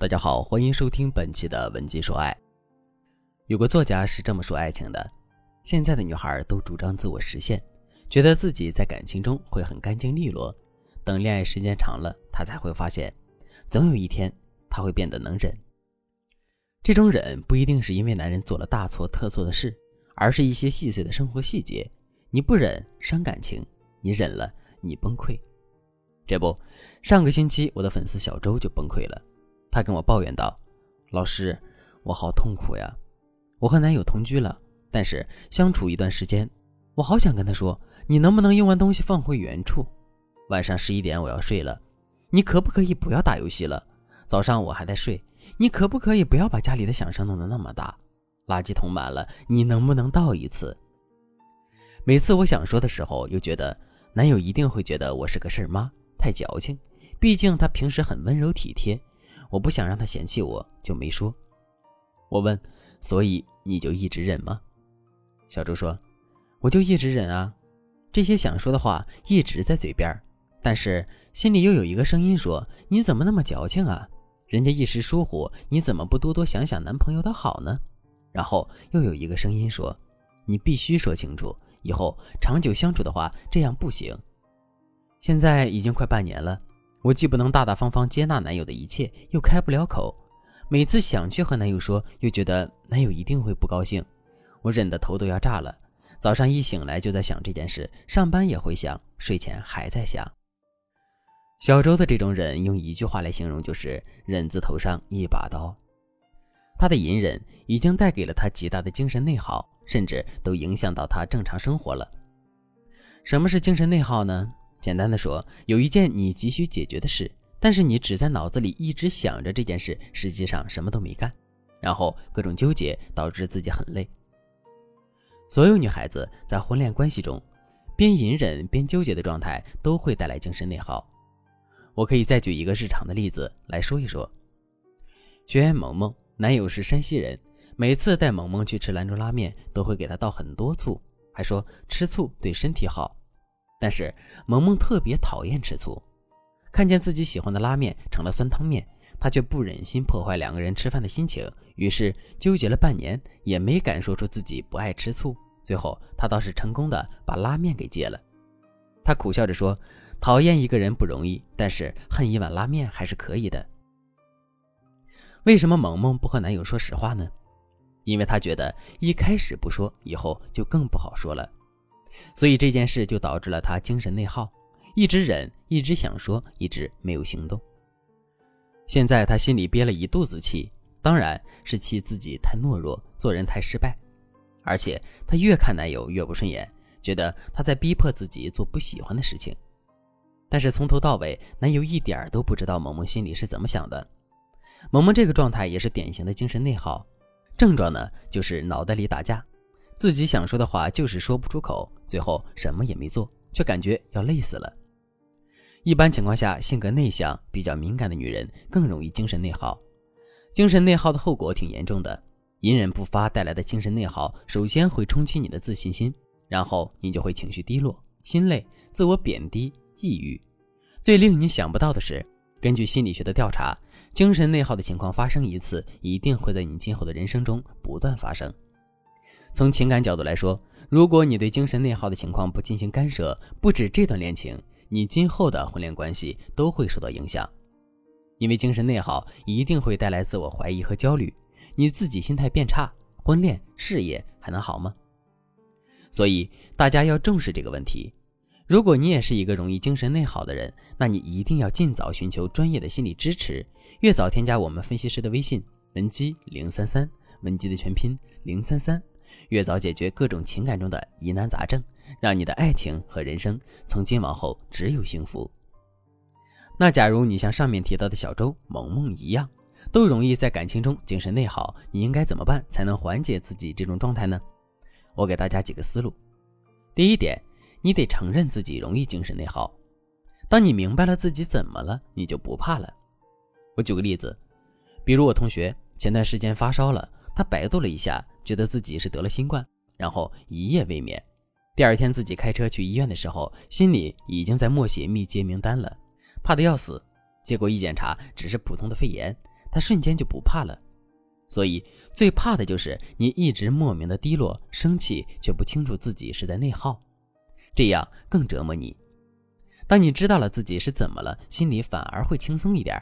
大家好，欢迎收听本期的文姬说爱。有个作家是这么说爱情的：现在的女孩都主张自我实现，觉得自己在感情中会很干净利落，等恋爱时间长了，她才会发现，总有一天她会变得能忍。这种忍不一定是因为男人做了大错特错的事，而是一些细碎的生活细节。你不忍伤感情，你忍了你崩溃。这不，上个星期我的粉丝小周就崩溃了。他跟我抱怨道：“老师，我好痛苦呀！我和男友同居了，但是相处一段时间，我好想跟他说，你能不能用完东西放回原处？晚上十一点我要睡了，你可不可以不要打游戏了？早上我还在睡，你可不可以不要把家里的响声弄得那么大？垃圾桶满了，你能不能倒一次？每次我想说的时候，又觉得男友一定会觉得我是个事儿妈，太矫情。毕竟他平时很温柔体贴。”我不想让他嫌弃我，就没说。我问，所以你就一直忍吗？小周说，我就一直忍啊，这些想说的话一直在嘴边，但是心里又有一个声音说，你怎么那么矫情啊？人家一时疏忽，你怎么不多多想想男朋友的好呢？然后又有一个声音说，你必须说清楚，以后长久相处的话，这样不行。现在已经快半年了。我既不能大大方方接纳男友的一切，又开不了口。每次想去和男友说，又觉得男友一定会不高兴。我忍得头都要炸了。早上一醒来就在想这件事，上班也会想，睡前还在想。小周的这种忍，用一句话来形容，就是忍字头上一把刀。他的隐忍已经带给了他极大的精神内耗，甚至都影响到他正常生活了。什么是精神内耗呢？简单的说，有一件你急需解决的事，但是你只在脑子里一直想着这件事，实际上什么都没干，然后各种纠结导致自己很累。所有女孩子在婚恋关系中，边隐忍边纠结的状态都会带来精神内耗。我可以再举一个日常的例子来说一说。学员萌萌，男友是山西人，每次带萌萌去吃兰州拉面，都会给她倒很多醋，还说吃醋对身体好。但是萌萌特别讨厌吃醋，看见自己喜欢的拉面成了酸汤面，她却不忍心破坏两个人吃饭的心情，于是纠结了半年也没敢说出自己不爱吃醋。最后她倒是成功的把拉面给戒了。她苦笑着说：“讨厌一个人不容易，但是恨一碗拉面还是可以的。”为什么萌萌不和男友说实话呢？因为她觉得一开始不说，以后就更不好说了。所以这件事就导致了他精神内耗，一直忍，一直想说，一直没有行动。现在他心里憋了一肚子气，当然是气自己太懦弱，做人太失败。而且他越看男友越不顺眼，觉得他在逼迫自己做不喜欢的事情。但是从头到尾，男友一点儿都不知道萌萌心里是怎么想的。萌萌这个状态也是典型的精神内耗，症状呢就是脑袋里打架。自己想说的话就是说不出口，最后什么也没做，却感觉要累死了。一般情况下，性格内向、比较敏感的女人更容易精神内耗。精神内耗的后果挺严重的，隐忍不发带来的精神内耗，首先会冲击你的自信心，然后你就会情绪低落、心累、自我贬低、抑郁。最令你想不到的是，根据心理学的调查，精神内耗的情况发生一次，一定会在你今后的人生中不断发生。从情感角度来说，如果你对精神内耗的情况不进行干涉，不止这段恋情，你今后的婚恋关系都会受到影响。因为精神内耗一定会带来自我怀疑和焦虑，你自己心态变差，婚恋事业还能好吗？所以大家要重视这个问题。如果你也是一个容易精神内耗的人，那你一定要尽早寻求专业的心理支持，越早添加我们分析师的微信文姬零三三，文姬的全拼零三三。越早解决各种情感中的疑难杂症，让你的爱情和人生从今往后只有幸福。那假如你像上面提到的小周、萌萌一样，都容易在感情中精神内耗，你应该怎么办才能缓解自己这种状态呢？我给大家几个思路。第一点，你得承认自己容易精神内耗。当你明白了自己怎么了，你就不怕了。我举个例子，比如我同学前段时间发烧了，他百度了一下。觉得自己是得了新冠，然后一夜未眠。第二天自己开车去医院的时候，心里已经在默写密接名单了，怕得要死。结果一检查，只是普通的肺炎，他瞬间就不怕了。所以最怕的就是你一直莫名的低落、生气，却不清楚自己是在内耗，这样更折磨你。当你知道了自己是怎么了，心里反而会轻松一点。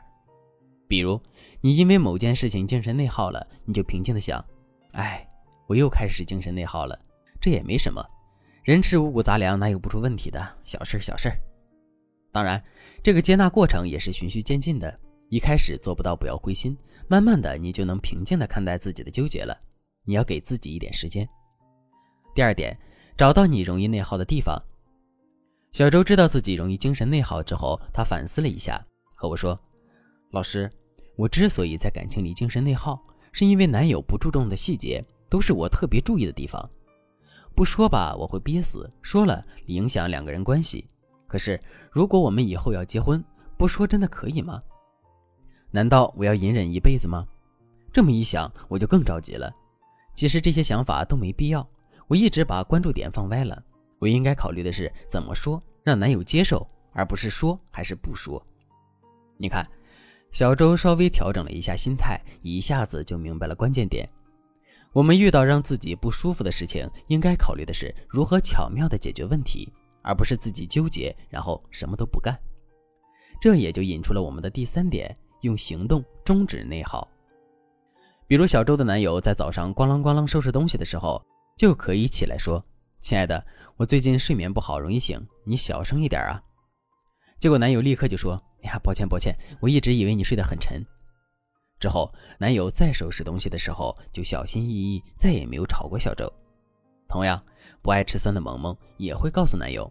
比如你因为某件事情精神内耗了，你就平静的想：“哎，我又开始精神内耗了，这也没什么，人吃五谷杂粮哪有不出问题的？小事儿小事儿。”当然，这个接纳过程也是循序渐进的。一开始做不到，不要灰心，慢慢的你就能平静的看待自己的纠结了。你要给自己一点时间。第二点，找到你容易内耗的地方。小周知道自己容易精神内耗之后，他反思了一下，和我说：“老师，我之所以在感情里精神内耗，是因为男友不注重的细节都是我特别注意的地方。不说吧，我会憋死；说了，影响两个人关系。可是如果我们以后要结婚，不说真的可以吗？”难道我要隐忍一辈子吗？这么一想，我就更着急了。其实这些想法都没必要，我一直把关注点放歪了。我应该考虑的是怎么说让男友接受，而不是说还是不说。你看，小周稍微调整了一下心态，一下子就明白了关键点。我们遇到让自己不舒服的事情，应该考虑的是如何巧妙地解决问题，而不是自己纠结然后什么都不干。这也就引出了我们的第三点。用行动终止内耗。比如小周的男友在早上咣啷咣啷收拾东西的时候，就可以起来说：“亲爱的，我最近睡眠不好，容易醒，你小声一点啊。”结果男友立刻就说：“哎呀，抱歉抱歉，我一直以为你睡得很沉。”之后，男友再收拾东西的时候就小心翼翼，再也没有吵过小周。同样，不爱吃酸的萌萌也会告诉男友：“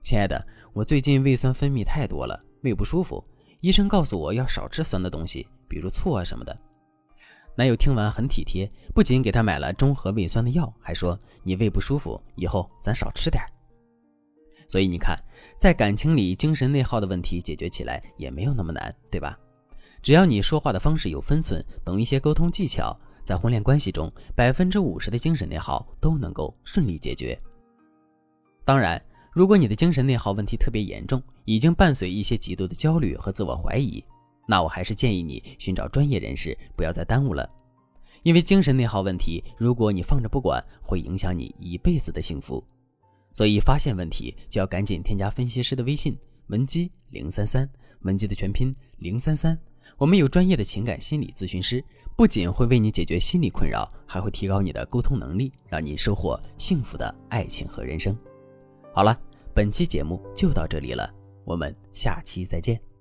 亲爱的，我最近胃酸分泌太多了，胃不舒服。”医生告诉我要少吃酸的东西，比如醋啊什么的。男友听完很体贴，不仅给她买了中和胃酸的药，还说你胃不舒服，以后咱少吃点。所以你看，在感情里精神内耗的问题解决起来也没有那么难，对吧？只要你说话的方式有分寸，懂一些沟通技巧，在婚恋关系中，百分之五十的精神内耗都能够顺利解决。当然。如果你的精神内耗问题特别严重，已经伴随一些极度的焦虑和自我怀疑，那我还是建议你寻找专业人士，不要再耽误了。因为精神内耗问题，如果你放着不管，会影响你一辈子的幸福。所以发现问题就要赶紧添加分析师的微信文姬零三三，文姬的全拼零三三。我们有专业的情感心理咨询师，不仅会为你解决心理困扰，还会提高你的沟通能力，让你收获幸福的爱情和人生。好了，本期节目就到这里了，我们下期再见。